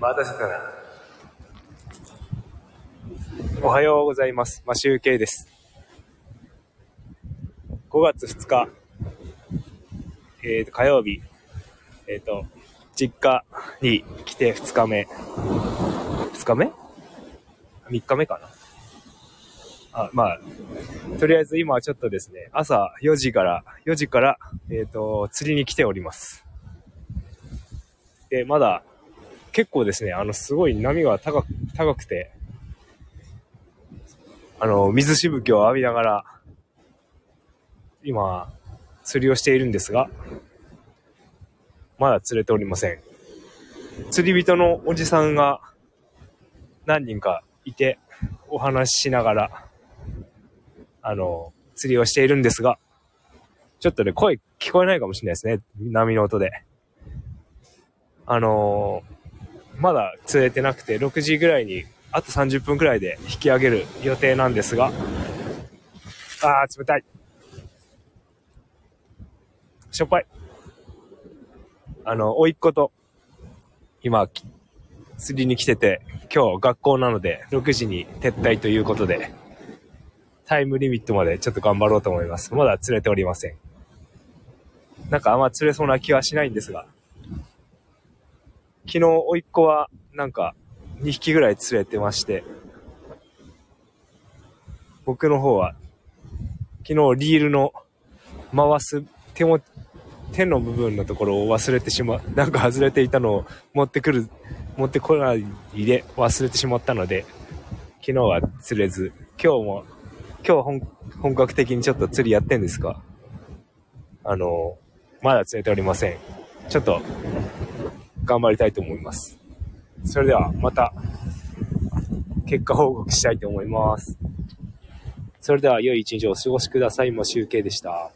待たせたな。おはようございます。まあ、集計です。5月2日、えっ、と、火曜日、えっ、と、実家に来て2日目。2日目 ?3 日目かなあ、まあ、とりあえず今はちょっとですね、朝4時から、4時から、えっ、と、釣りに来ております。で、まだ、結構ですね、あの、すごい波が高く、高くて、あの、水しぶきを浴びながら、今、釣りをしているんですが、まだ釣れておりません。釣り人のおじさんが何人かいて、お話ししながら、あの、釣りをしているんですが、ちょっとね、声聞こえないかもしれないですね。波の音で。あのーまだ釣れてなくて、6時ぐらいに、あと30分くらいで引き上げる予定なんですが、あー、冷たい。しょっぱい。あの、甥っ子と、今、釣りに来てて、今日学校なので、6時に撤退ということで、タイムリミットまでちょっと頑張ろうと思います。まだ釣れておりません。なんかあんま釣れそうな気はしないんですが、昨日、甥っ子は、なんか、2匹ぐらい釣れてまして、僕の方は、昨日、リールの回す手も、手の部分のところを忘れてしまう、なんか外れていたのを持ってくる、持ってこないで忘れてしまったので、昨日は釣れず、今日も、今日本本格的にちょっと釣りやってんですか？あの、まだ釣れておりません。ちょっと、頑張りたいと思います。それではまた結果報告したいと思います。それでは良い一日をお過ごしください。も集計でした。